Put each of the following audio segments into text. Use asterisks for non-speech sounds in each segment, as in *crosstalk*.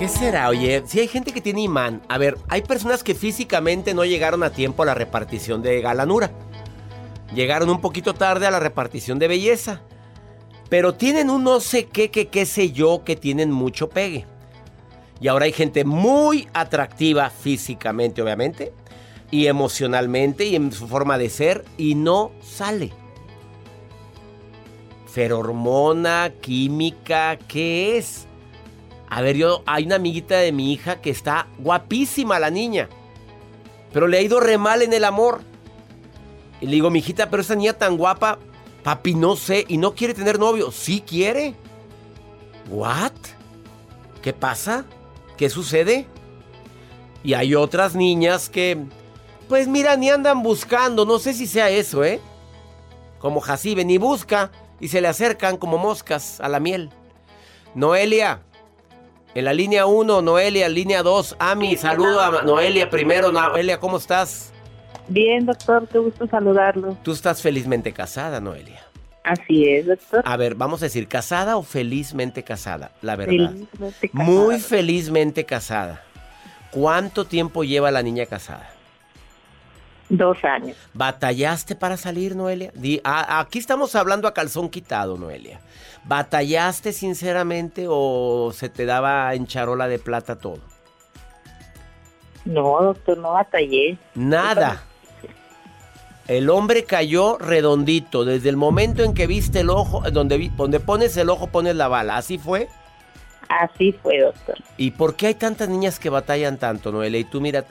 ¿Qué será? Oye, si hay gente que tiene imán. A ver, hay personas que físicamente no llegaron a tiempo a la repartición de galanura. Llegaron un poquito tarde a la repartición de belleza. Pero tienen un no sé qué, qué, qué sé yo, que tienen mucho pegue. Y ahora hay gente muy atractiva físicamente, obviamente, y emocionalmente y en su forma de ser, y no sale. Ferormona, química, ¿qué es? A ver, yo, hay una amiguita de mi hija que está guapísima la niña, pero le ha ido re mal en el amor. Y le digo, mi hijita, pero esa niña tan guapa, papi, no sé, y no quiere tener novio. Sí quiere. ¿What? ¿Qué pasa? ¿Qué sucede? Y hay otras niñas que, pues mira, ni andan buscando, no sé si sea eso, ¿eh? Como Jacibe, ni busca y se le acercan como moscas a la miel. Noelia, en la línea 1, Noelia, línea 2, Ami, saludo a Noelia primero. Noelia, ¿cómo estás? Bien, doctor, qué gusto saludarlo. Tú estás felizmente casada, Noelia. Así es, doctor. A ver, vamos a decir, ¿casada o felizmente casada? La verdad. Felizmente casada. Muy felizmente casada. ¿Cuánto tiempo lleva la niña casada? Dos años. ¿Batallaste para salir, Noelia? Di- a- aquí estamos hablando a calzón quitado, Noelia. ¿Batallaste sinceramente o se te daba en charola de plata todo? No, doctor, no batallé. Nada. El hombre cayó redondito. Desde el momento en que viste el ojo, donde, donde pones el ojo, pones la bala. ¿Así fue? Así fue, doctor. ¿Y por qué hay tantas niñas que batallan tanto, Noelia? Y tú mira,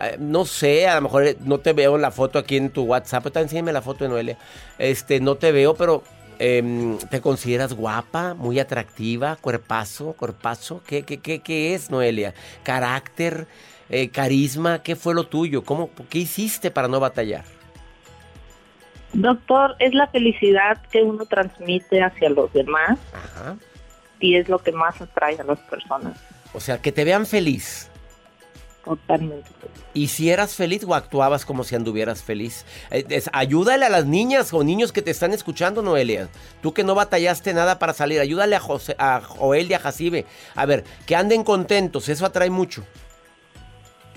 eh, no sé, a lo mejor eh, no te veo en la foto aquí en tu WhatsApp, pero enséñame la foto de Noelia. Este, no te veo, pero em, ¿te consideras guapa, muy atractiva, cuerpazo, cuerpazo? ¿Qué, qué, qué, qué es, Noelia? ¿Carácter, eh, carisma? ¿Qué fue lo tuyo? ¿Cómo, ¿Qué hiciste para no batallar? Doctor, es la felicidad que uno transmite hacia los demás Ajá. y es lo que más atrae a las personas. O sea, que te vean feliz. Totalmente. ¿Y si eras feliz o actuabas como si anduvieras feliz? Eh, es- ayúdale a las niñas o niños que te están escuchando, Noelia. Tú que no batallaste nada para salir, ayúdale a, José, a Joel y a Jacibe. A ver, que anden contentos, eso atrae mucho.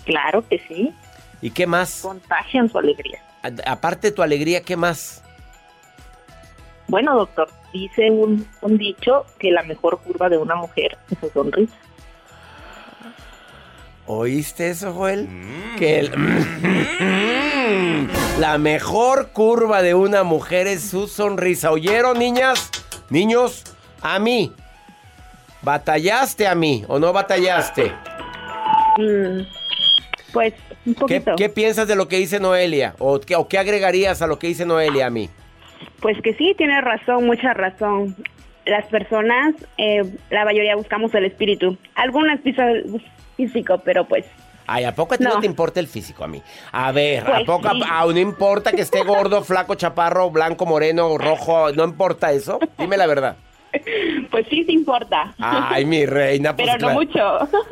Claro que sí. ¿Y qué más? Contagian su alegría. A- aparte de tu alegría, ¿qué más? Bueno, doctor, dice un, un dicho que la mejor curva de una mujer es su sonrisa. ¿Oíste eso, Joel? Que el- la mejor curva de una mujer es su sonrisa. ¿Oyeron, niñas? Niños, a mí. ¿Batallaste a mí o no batallaste? Mm, pues un ¿Qué, poquito. qué piensas de lo que dice Noelia? ¿O qué, ¿O qué agregarías a lo que dice Noelia a mí? Pues que sí, tiene razón, mucha razón. Las personas, eh, la mayoría buscamos el espíritu. Algunas pisan físico, pero pues Ay, ¿a poco a ti no, No. te importa el físico a mí? A ver, ¿a Pues poco sí. a, no importa que esté gordo, *laughs* flaco, chaparro, blanco, moreno, rojo? ¿No importa eso? Dime la verdad. Pues sí, sí importa. Ay, mi reina, pues Pero no mucho.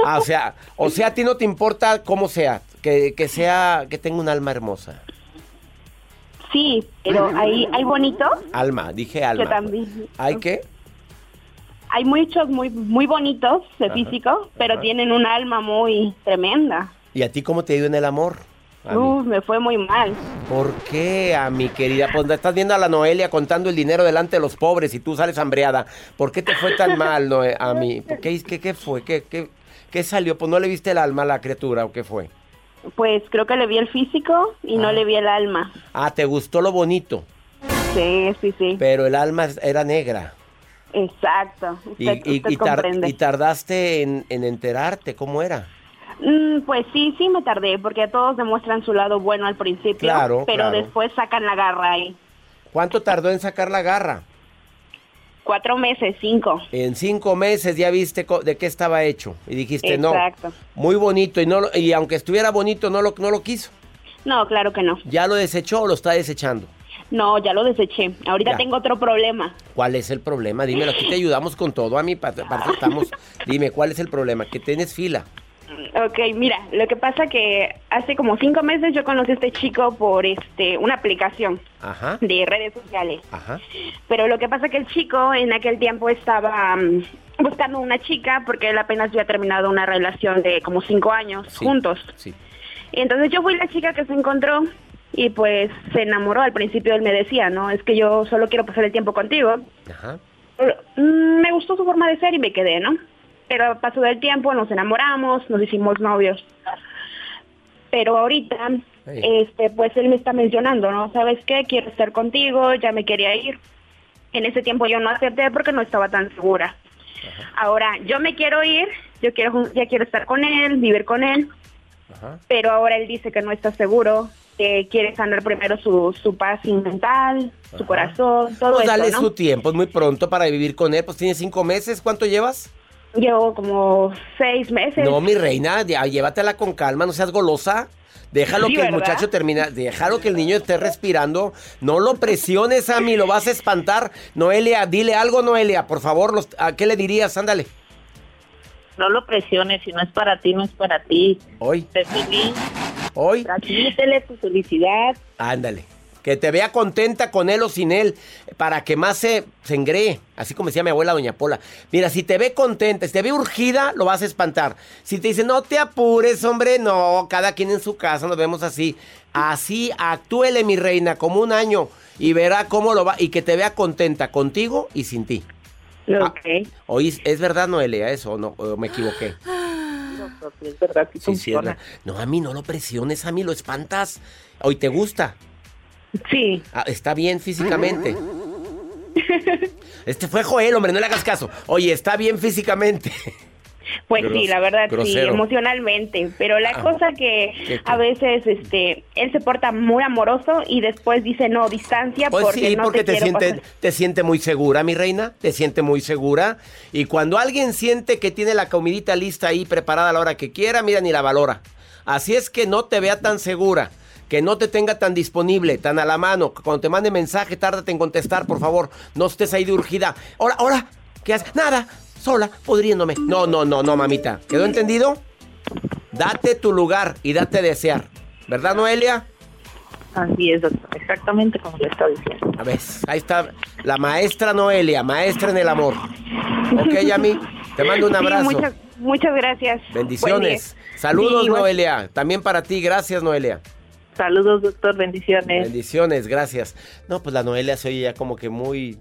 Ah, o sea, o sea, a ti no te importa cómo sea, que, que sea, que tenga un alma hermosa. Sí, pero hay, hay bonitos Alma, dije alma. que también. ¿Hay qué? Hay muchos muy muy bonitos de Ajá, físico, pero ajá. tienen un alma muy tremenda. ¿Y a ti cómo te ha ido en el amor? Uf, me fue muy mal. ¿Por qué, a mi querida? Pues estás viendo a la Noelia contando el dinero delante de los pobres y tú sales hambreada. ¿Por qué te fue tan mal, Noe, a mí? ¿Qué, qué, qué fue? ¿Qué, qué, qué salió? Pues no le viste el alma a la criatura o qué fue. Pues creo que le vi el físico y no Ah. le vi el alma. Ah, te gustó lo bonito, Sí, sí, sí. pero el alma era negra. Exacto. Y, Usted, y- usted y tar- comprende. y tardaste en, en enterarte cómo era. Mm, pues sí, sí me tardé, porque todos demuestran su lado bueno al principio, Claro, pero claro. después sacan la garra ahí. ¿Cuánto tardó en sacar la garra? Cuatro meses, cinco. En cinco meses ya viste de qué estaba hecho y dijiste Exacto. no, muy bonito y no y aunque estuviera bonito no lo no lo quiso. No, claro que no. ¿Ya lo desechó o lo está desechando? No, ya lo deseché. Ahorita Ya. tengo otro problema. ¿Cuál es el problema? Dímelo, aquí te ayudamos con todo, a mi *laughs* parte estamos. Dime, ¿cuál es el problema? Que tienes fila. Ok, mira, lo que pasa que hace como cinco meses yo conocí a este chico por este una aplicación Ajá, de redes sociales. ajá. Pero lo que pasa que el chico en aquel tiempo estaba mm, buscando una chica porque él apenas había terminado una relación de como cinco años Sí, juntos. Sí. Entonces yo fui la chica que se encontró y pues se enamoró. Al principio él me decía, no, es que yo solo quiero pasar el tiempo contigo. Ajá. Pero, mm, me gustó su forma de ser y me quedé, ¿no? Pero pasó del tiempo, nos enamoramos, nos hicimos novios. Pero ahorita, este, pues él me está mencionando, ¿no? ¿Sabes qué? Quiero estar contigo, ya me quería ir. En ese tiempo yo no acepté porque no estaba tan segura. Ahora, yo me quiero ir, yo quiero, ya quiero estar con él, vivir con él, Ajá. pero ahora él dice que no está seguro, que quiere sanar primero su, su paz mental, su corazón, todo Pues eso, dale ¿no? su tiempo, es muy pronto para vivir con él. Pues tiene cinco meses, ¿cuánto llevas? Llevo como seis meses. No, mi reina, ya, llévatela con calma, no seas golosa. Déjalo Sí, que el muchacho termine, déjalo que el niño esté respirando. No lo presiones a mí, lo vas a espantar. Noelia, dile algo, Noelia, por favor, los- ¿a qué le dirías? Ándale. No lo presiones, si no es para ti, no es para ti. Hoy, feliz, hoy, transmítele tu felicidad. ándale. Que te vea contenta con él o sin él, para que más se, se engree. Así como decía mi abuela Doña Pola. Mira, si te ve contenta, si te ve urgida, lo vas a espantar. Si te dice, no te apures, hombre, no, cada quien en su casa, nos vemos así. Así, actúele, mi reina, como un año. Y verá cómo lo va, y que te vea contenta contigo y sin ti. Ok. Oí, ¿es verdad, Noelia, eso o no? ¿O me equivoqué? *gasps* Sí, es verdad Sí, sí, es verdad. No, a mí no lo presiones, a mí lo espantas. Hoy te gusta. Sí, Ah, está bien físicamente. *laughs* Este fue Joel, hombre, no le hagas caso. Oye, está bien físicamente. Pues Gros- sí, la verdad sí, emocionalmente. Pero la Ah. cosa que ¿Qué, qué? a veces este él se porta muy amoroso y después dice no, distancia Pues porque sí, no porque te, siente, pasar". te siente muy segura, mi reina. Te siente muy segura. Y cuando alguien siente que tiene la comidita lista ahí preparada a la hora que quiera, mira, ni la valora. Así es que no te vea tan segura. Que no te tenga tan disponible, tan a la mano. Cuando te mande mensaje, tárdate en contestar, por favor. No estés ahí de urgida. Ahora, ahora, ¿qué haces? Nada, sola, podriéndome. No, no, no, no, mamita. ¿Quedó entendido? Date tu lugar y date desear. ¿Verdad, Noelia? Así es, doctor. Exactamente como le está diciendo. A ver, ahí está la maestra Noelia, maestra en el amor. Ok, Yami, te mando un Sí, abrazo. muchas, muchas gracias. Bendiciones. Saludos, Sí, Noelia. También para ti, gracias, Noelia. Saludos, doctor. Bendiciones. Bendiciones, gracias. No, pues la Noelia se oye ya como que muy.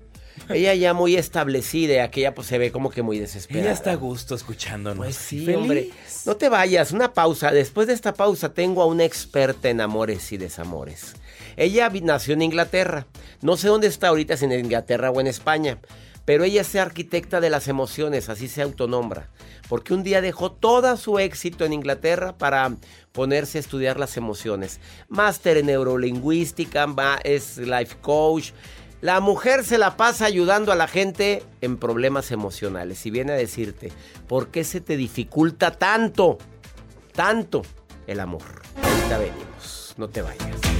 Ella ya muy establecida y aquella pues se ve como que muy desesperada. Ella está a gusto escuchándonos. Pues sí, Feliz. hombre. No te vayas, una pausa. Después de esta pausa tengo a una experta en amores y desamores. Ella nació en Inglaterra. No sé dónde está ahorita, si en Inglaterra o en España. Pero ella es arquitecta de las emociones, así se autonombra. Porque un día dejó todo su éxito en Inglaterra para ponerse a estudiar las emociones. Máster en neurolingüística, es life coach. La mujer se la pasa ayudando a la gente en problemas emocionales. Y viene a decirte, ¿por qué se te dificulta tanto, tanto el amor? Ahorita venimos, no te vayas.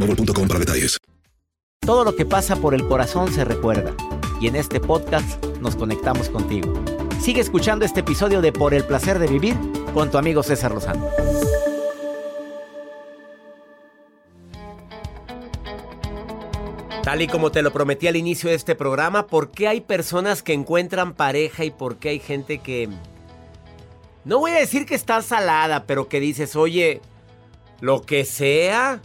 boostmobile.com para detalles. Todo lo que pasa por el corazón se recuerda. Y en este podcast nos conectamos contigo. Sigue escuchando este episodio de Por el placer de vivir con tu amigo César Lozano. Tal y como te lo prometí al inicio de este programa, ¿por qué hay personas que encuentran pareja y por qué hay gente que... No voy a decir que está salada, pero que dices, oye, lo que sea...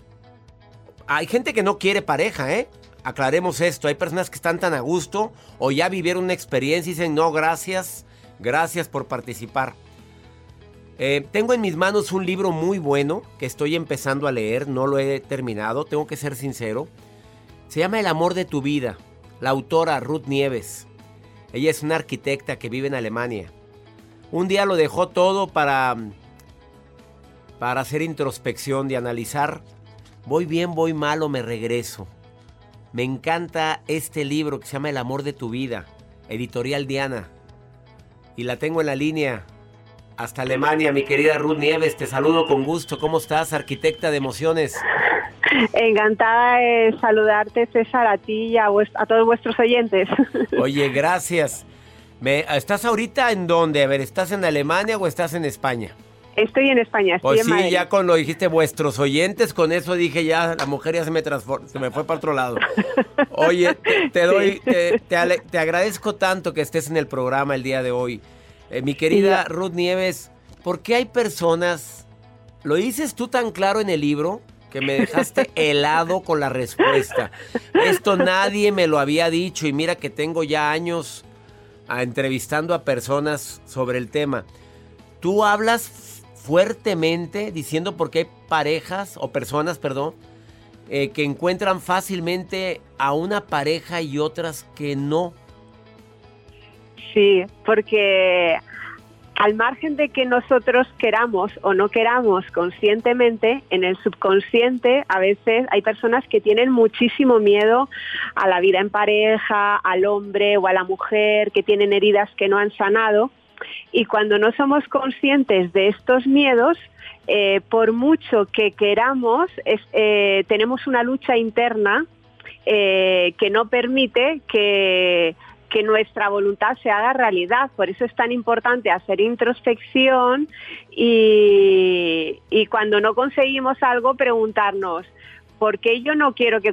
Hay gente que no quiere pareja, ¿eh? Aclaremos esto, hay personas que están tan a gusto o ya vivieron una experiencia y dicen, no, gracias, gracias por participar. Eh, tengo en mis manos un libro muy bueno que estoy empezando a leer, no lo he terminado, tengo que ser sincero. Se llama El amor de tu vida, la autora Ruth Nieves. Ella es una arquitecta que vive en Alemania. Un día lo dejó todo para para hacer introspección, de analizar, voy bien, voy mal o me regreso. Me encanta este libro que se llama El amor de tu vida, editorial Diana. Y la tengo en la línea hasta Alemania, mi querida Ruth Nieves. Te saludo con gusto. ¿Cómo estás, arquitecta de emociones? Encantada de saludarte, César, a ti y a, a todos vuestros oyentes. *laughs* Oye, gracias. Me, ¿Estás ahorita en dónde? A ver, ¿estás en Alemania o estás en España? Estoy en España, estoy pues en sí, ya con lo dijiste vuestros oyentes, con eso dije ya, la mujer ya se me transformó, se me fue para otro lado. Oye, te, *laughs* doy, te, te, agradezco tanto que estés en el programa el día de hoy. Eh, mi querida Ruth Nieves, ¿por qué hay personas, lo dices tú tan claro en el libro, que me dejaste *laughs* helado con la respuesta? Esto nadie me lo había dicho y mira que tengo ya años a, entrevistando a personas sobre el tema. Tú hablas fuertemente diciendo por qué hay parejas o personas, perdón, eh, que encuentran fácilmente a una pareja y otras que no. Sí, porque al margen de que nosotros queramos o no queramos conscientemente, en el subconsciente a veces hay personas que tienen muchísimo miedo a la vida en pareja, al hombre o a la mujer, que tienen heridas que no han sanado y cuando no somos conscientes de estos miedos, eh, por mucho que queramos, eh, tenemos una lucha interna eh, que no permite que, nuestra voluntad se haga realidad. Por eso es tan importante hacer introspección y cuando no conseguimos algo, preguntarnos, ¿por qué yo no quiero que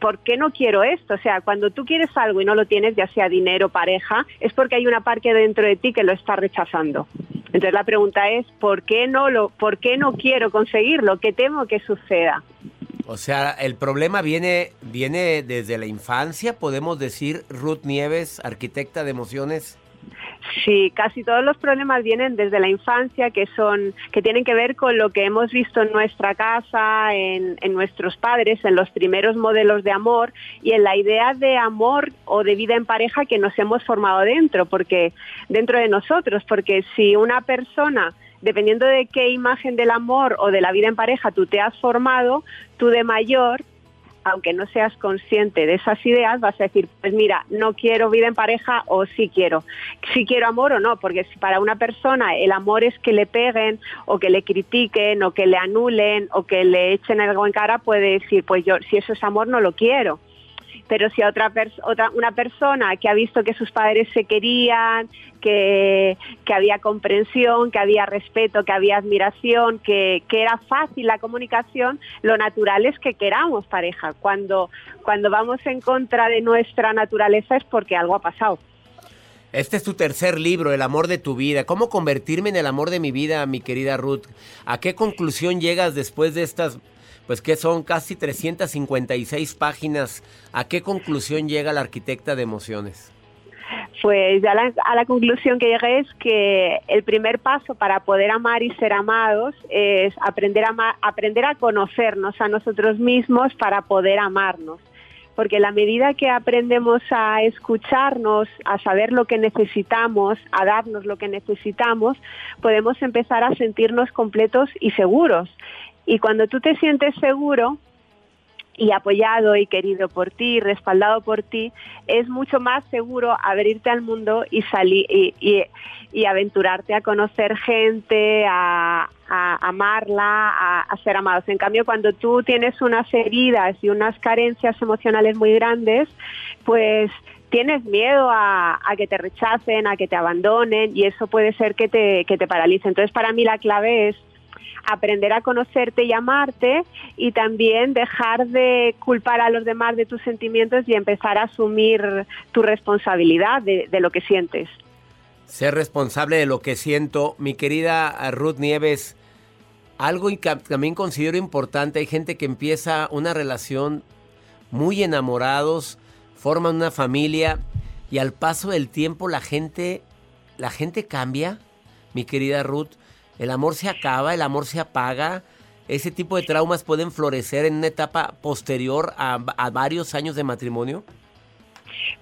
¿por qué no quiero esto? O sea, cuando tú quieres algo y no lo tienes, ya sea dinero, pareja, es porque hay una parte dentro de ti que lo está rechazando. Entonces la pregunta es, ¿por qué no lo, por qué no quiero conseguirlo? ¿Qué temo que suceda? O sea, el problema viene, viene desde la infancia, podemos decir, Ruth Nieves, arquitecta de emociones. Sí, casi todos los problemas vienen desde la infancia, que son, que tienen que ver con lo que hemos visto en nuestra casa, en, nuestros padres, en los primeros modelos de amor y en la idea de amor o de vida en pareja que nos hemos formado dentro, porque dentro de nosotros, porque si una persona dependiendo de qué imagen del amor o de la vida en pareja tú te has formado, tú de mayor aunque no seas consciente de esas ideas, vas a decir, pues mira, no quiero vida en pareja o sí quiero. Sí quiero amor o no, porque si para una persona el amor es que le peguen o que le critiquen o que le anulen o que le echen algo en cara, puede decir, pues yo si eso es amor no lo quiero. Pero si a otra, otra una persona que ha visto que sus padres se querían, que, que había comprensión, que había respeto, que había admiración, que, que, era fácil la comunicación, lo natural es que queramos pareja. Cuando, cuando vamos en contra de nuestra naturaleza es porque algo ha pasado. Este es tu tercer libro, El amor de tu vida. ¿Cómo convertirme en el amor de mi vida, mi querida Ruth? ¿A qué conclusión llegas después de estas, pues que son casi 356 páginas? ¿A qué conclusión llega la arquitecta de emociones? Pues ya a la conclusión que llegué es que el primer paso para poder amar y ser amados es aprender a, aprender a conocernos a nosotros mismos para poder amarnos porque la medida que aprendemos a escucharnos, a saber lo que necesitamos, a darnos lo que necesitamos, podemos empezar a sentirnos completos y seguros. Y cuando tú te sientes seguro, y apoyado y querido por ti, respaldado por ti, es mucho más seguro abrirte al mundo y salir y, aventurarte a conocer gente, a, amarla, a, a, ser amados. En cambio, cuando tú tienes unas heridas y unas carencias emocionales muy grandes, pues tienes miedo a, que te rechacen, a que te abandonen y eso puede ser que te, que te paralice. Entonces, para mí la clave es aprender a conocerte y amarte y también dejar de culpar a los demás de tus sentimientos y empezar a asumir tu responsabilidad de, lo que sientes. Ser responsable de lo que siento, mi querida Ruth Nieves, algo que también considero importante, hay gente que empieza una relación muy enamorados, forman una familia y al paso del tiempo la gente la gente cambia, mi querida Ruth el amor se acaba, el amor se apaga. ¿Ese tipo de traumas pueden florecer en una etapa posterior a, varios años de matrimonio?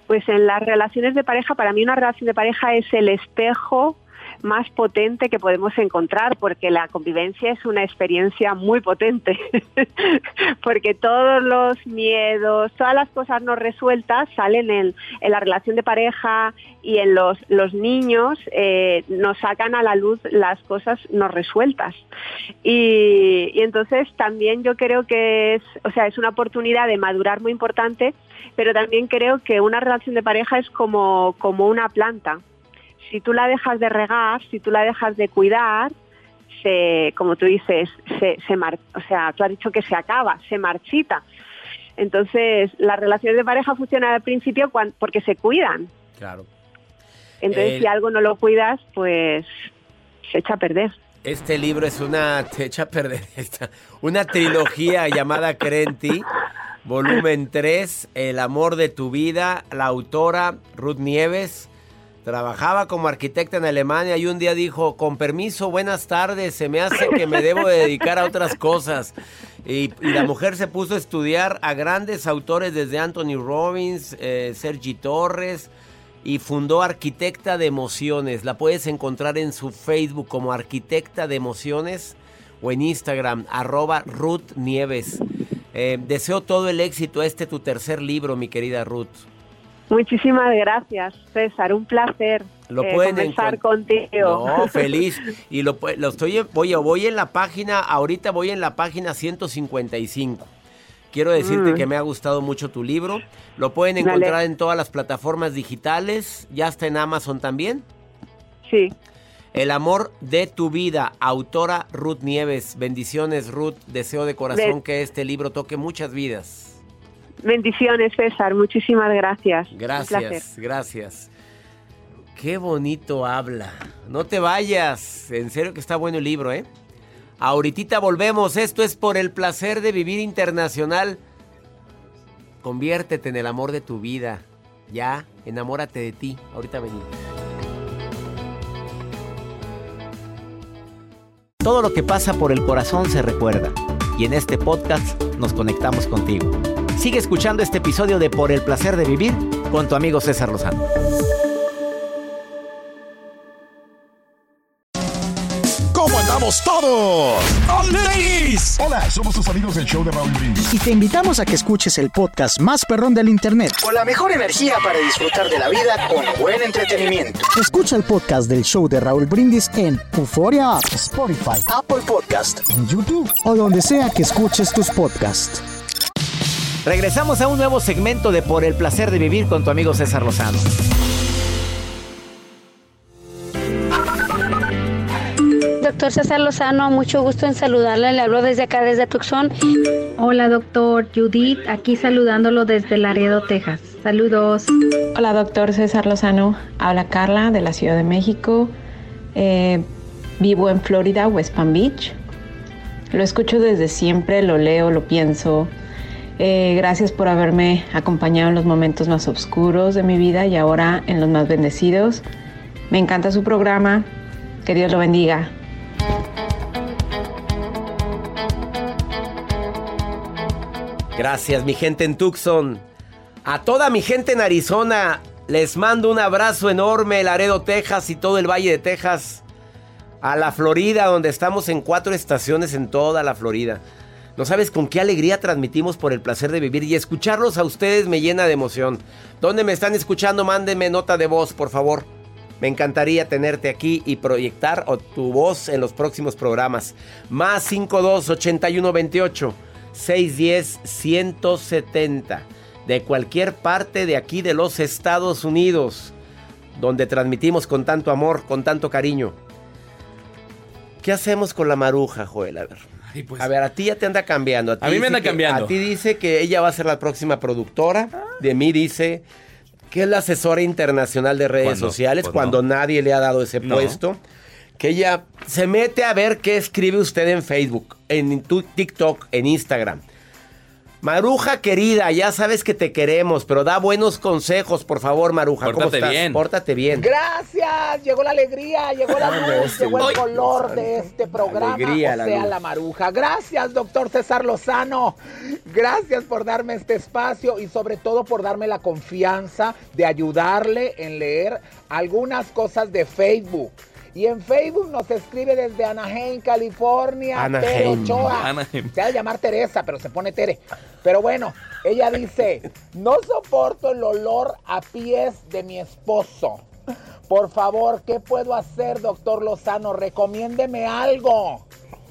Pues en las relaciones de pareja, para mí una relación de pareja es el espejo más potente que podemos encontrar, porque la convivencia es una experiencia muy potente, *laughs* porque todos los miedos, todas las cosas no resueltas salen en, la relación de pareja y en los, los niños, eh, nos sacan a la luz las cosas no resueltas. Y, y entonces también yo creo que es, o sea, es una oportunidad de madurar muy importante, pero también creo que una relación de pareja es como, como una planta si tú la dejas de regar, si tú la dejas de cuidar, se, como tú dices, se, se o sea, tú has dicho que se acaba, se marchita. Entonces, las relaciones de pareja funcionan al principio porque se cuidan. Claro. Entonces, si algo no lo cuidas, pues se echa a perder. Este libro es una, se echa a perder, *laughs* una trilogía llamada Crenti, volumen 3, El amor de tu vida, la autora Ruth Nieves. Trabajaba como arquitecta en Alemania y un día dijo, con permiso, buenas tardes, se me hace que me debo dedicar a otras cosas. Y, la mujer se puso a estudiar a grandes autores desde Anthony Robbins, eh, Sergi Torres y fundó Arquitecta de Emociones. La puedes encontrar en su Facebook como Arquitecta de Emociones o en Instagram, arroba Ruth Nieves. Eh, deseo todo el éxito a este tu tercer libro, mi querida Ruth. Muchísimas gracias, César. Un placer. Lo eh, pueden contigo. No, feliz. Y lo, lo estoy, voy, voy en la página, ahorita voy en la página 155. Quiero decirte mm. que me ha gustado mucho tu libro. Lo pueden encontrar en todas las plataformas digitales. Ya está en Amazon también. Sí. El amor de tu vida, autora Ruth Nieves. Bendiciones, Ruth. Deseo de corazón que este libro toque muchas vidas. Bendiciones, César. Muchísimas gracias. Gracias, gracias. Qué bonito habla. No te vayas. En serio que está bueno el libro, ¿eh? Ahorita volvemos. Esto es por el placer de vivir internacional. Conviértete en el amor de tu vida. Ya, enamórate de ti. Ahorita venimos. Todo lo que pasa por el corazón se recuerda. Y en este podcast nos conectamos contigo. Sigue escuchando este episodio de Por el placer de vivir con tu amigo César Lozano. ¿Cómo andamos todos? Hola, somos tus amigos del show de Raúl Brindis. Y te invitamos a que escuches el podcast más perrón del internet. Con la mejor energía para disfrutar de la vida con buen entretenimiento. Escucha el podcast del show de Raúl Brindis en Euforia Spotify, Apple Podcast, en YouTube o donde sea que escuches tus podcasts. Regresamos a un nuevo segmento de Por el placer de vivir con tu amigo César Lozano. Doctor César Lozano, mucho gusto en saludarle. Le hablo desde acá, desde Tucson. Hola, doctor Judith, aquí saludándolo desde Laredo, Texas. Saludos. Hola, doctor César Lozano. Habla Carla de la Ciudad de México. Eh, vivo en Florida, West Palm Beach. Lo escucho desde siempre, lo leo, lo pienso. Eh, gracias por haberme acompañado en los momentos más oscuros de mi vida y ahora en los más bendecidos. Me encanta su programa. Que Dios lo bendiga. Gracias, mi gente en Tucson. A toda mi gente en Arizona, les mando un abrazo enorme, Laredo, Texas y todo el Valle de Texas. A la Florida, donde estamos en cuatro estaciones en toda la Florida. No sabes con qué alegría transmitimos por el placer de vivir y escucharlos a ustedes me llena de emoción. ¿Dónde me están escuchando? Mándenme nota de voz, por favor. Me encantaría tenerte aquí y proyectar tu voz en los próximos programas. Más 52 81 28 610 170 de cualquier parte de aquí de los Estados Unidos, donde transmitimos con tanto amor, con tanto cariño. ¿Qué hacemos con la maruja, Joel? A ver. Pues. A ver, a ti ya te anda cambiando. A, ti A mí me anda que- cambiando. A ti dice que ella va a ser la próxima productora. De mí dice que es la asesora internacional de redes ¿Cuándo? sociales Pues cuando no. nadie le ha dado ese No. puesto. Que ella se mete a ver qué escribe usted en Facebook, en TikTok, en Instagram. Maruja querida, ya sabes que te queremos, pero da buenos consejos, por favor, Maruja. ¿Cómo Pórtate estás? bien. Pórtate bien. Gracias, llegó la alegría, llegó la luz, este llegó el color de este programa, alegría, o la sea, la maruja. Gracias, doctor César Lozano. Gracias por darme este espacio y sobre todo por darme la confianza de ayudarle en leer algunas cosas de Facebook. Y en Facebook nos escribe desde Anaheim, California, Tere Anaheim. Ochoa. Anaheim. Se va a llamar Teresa, pero se pone Tere. Pero bueno, ella dice, no soporto el olor a pies de mi esposo. Por favor, ¿qué puedo hacer, doctor Lozano? Recomiéndeme algo.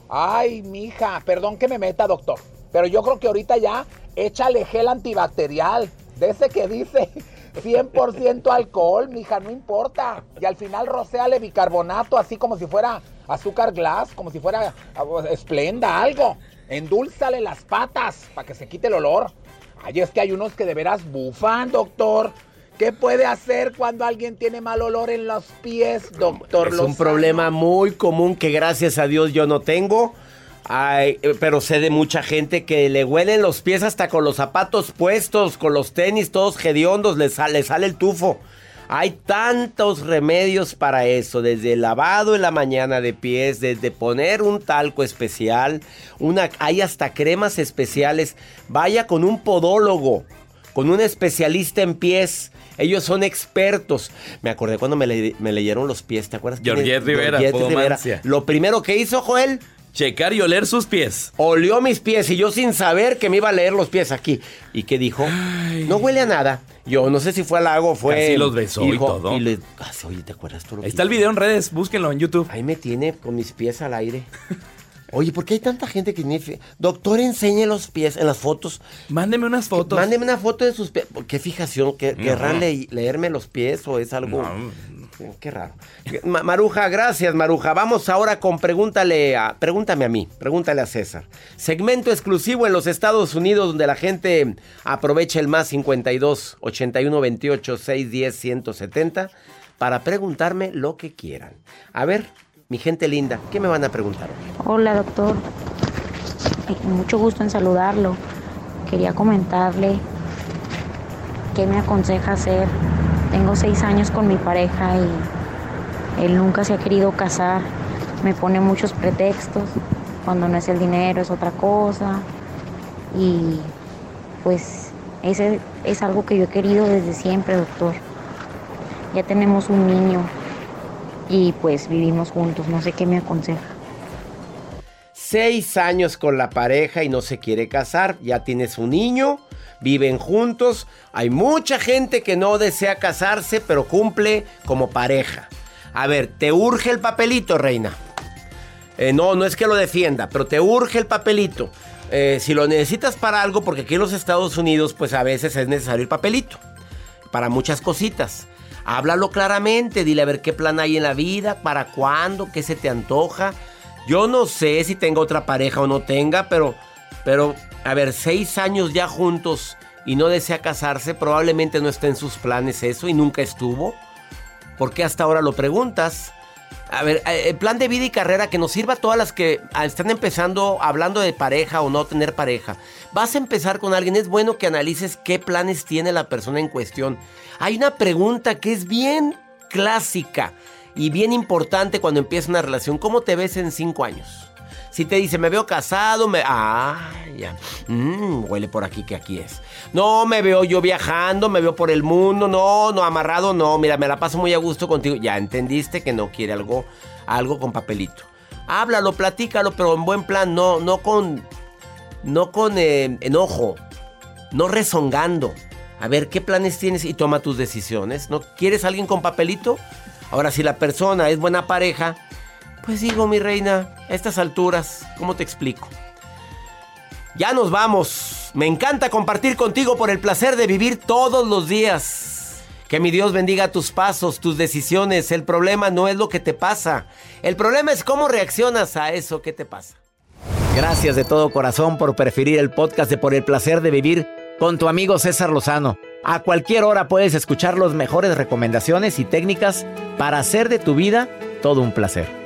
Ay, mija, perdón que me meta, doctor. Pero yo creo que ahorita ya échale gel antibacterial. De ese que dice 100% alcohol, mija, no importa. Y al final rocéale bicarbonato, así como si fuera azúcar glass, como si fuera ah, esplenda, algo. Endúlzale las patas para que se quite el olor. Ay, es que hay unos que de veras bufan, doctor. ¿Qué puede hacer cuando alguien tiene mal olor en los pies, doctor Es un problema muy común que gracias a Dios yo no tengo. Ay, eh, pero sé de mucha gente que le huelen los pies hasta con los zapatos puestos, con los tenis todos hediondos, le sale, sale el tufo. Hay tantos remedios para eso, desde el lavado en la mañana de pies, desde poner un talco especial, una, hay hasta cremas especiales. Vaya con un podólogo, con un especialista en pies. Ellos son expertos. Me acordé cuando me, le- me leyeron los pies, ¿te acuerdas? Georgette Rivera, Georgette Podomancia. Lo primero que hizo, Joel, Checar y oler sus pies. olió mis pies y yo sin saber que me iba a leer los pies aquí. ¿Y qué dijo? No huele a nada. Yo no sé si fue halago o fue... Casi los besó y dijo- todo. Y le, Ah, oye, ¿te acuerdas tú lo que Ahí está el video en redes, búsquenlo en YouTube. Ahí me tiene con mis pies al aire. *laughs* Oye, ¿por qué hay tanta gente que tiene... fi- Doctor, enseñe los pies en las fotos. Mándeme unas fotos. Mándeme una foto de sus pies. ¿Qué fijación? ¿Qué- No. ¿Querrán le- leerme los pies o es algo...? Qué raro. Ma- Maruja, gracias, Maruja. Vamos ahora con pregúntale a, pregúntame a mí, pregúntale a César. Segmento exclusivo en los Estados Unidos donde la gente aprovecha el más 52 81 28 610 170 para preguntarme lo que quieran. A ver, mi gente linda, ¿qué me van a preguntar? Hola, doctor. Mucho gusto en saludarlo. Quería comentarle qué me aconseja hacer. Tengo seis años con mi pareja y él nunca se ha querido casar. Me pone muchos pretextos. Cuando no es el dinero es otra cosa. Y pues ese es algo que yo he querido desde siempre, doctor. Ya tenemos un niño y pues vivimos juntos. No sé qué me aconseja. Seis años con la pareja y no se quiere casar. Ya tienes un niño, viven juntos. Hay mucha gente que no desea casarse, pero cumple como pareja. A ver, ¿te urge el papelito, reina? Eh, no, no es que lo defienda, pero te urge el papelito. eh, si lo necesitas para algo, porque aquí en los Estados Unidos, pues a veces es necesario el papelito. Para muchas cositas. Háblalo claramente, dile a ver qué plan hay en la vida, para cuándo, qué se te antoja. Yo no sé si tenga otra pareja o no tenga, pero, pero, a ver, seis años ya juntos y no desea casarse, probablemente no esté en sus planes eso y nunca estuvo. ¿Por qué hasta ahora lo preguntas? A ver, eh, el plan de vida y carrera que nos sirva a todas las que ah, están empezando hablando de pareja o no tener pareja. Vas a empezar con alguien, es bueno que analices qué planes tiene la persona en cuestión. Hay una pregunta que es bien clásica y bien importante cuando empieza una relación. ¿Cómo te ves en cinco años? Si te dice, me veo casado, me... Ah, ya. Mm, huele por aquí que aquí es. No, me veo yo viajando, me veo por el mundo. No, no, amarrado, no. Mira, me la paso muy a gusto contigo. Ya entendiste que no quiere algo, algo con papelito. Háblalo, platícalo, pero en buen plan, no, no con... No con eh, enojo. No rezongando. A ver, ¿qué planes tienes? Y toma tus decisiones. ¿No quieres alguien con papelito? Ahora, si la persona es buena pareja, pues digo, mi reina, a estas alturas, ¿cómo te explico? Ya nos vamos. Me encanta compartir contigo por el placer de vivir todos los días. Que mi Dios bendiga tus pasos, tus decisiones. El problema no es lo que te pasa. El problema es cómo reaccionas a eso que te pasa. Gracias de todo corazón por preferir el podcast de Por el placer de vivir con tu amigo César Lozano. A cualquier hora puedes escuchar las mejores recomendaciones y técnicas para hacer de tu vida todo un placer.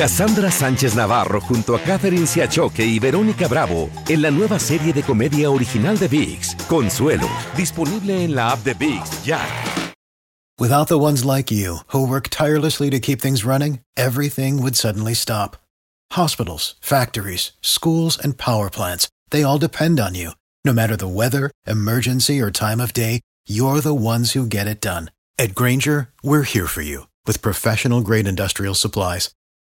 Cassandra Sánchez Navarro junto a Catherine Siachoque y Verónica Bravo en la nueva serie de comedia original de VIX, Consuelo, disponible en la app de VIX ya. Without the ones like you, who work tirelessly to keep things running, everything would suddenly stop. Hospitals, factories, schools, and power plants, they all depend on you. No matter the weather, emergency, or time of day, you're the ones who get it done. At Granger, we're here for you with professional grade industrial supplies.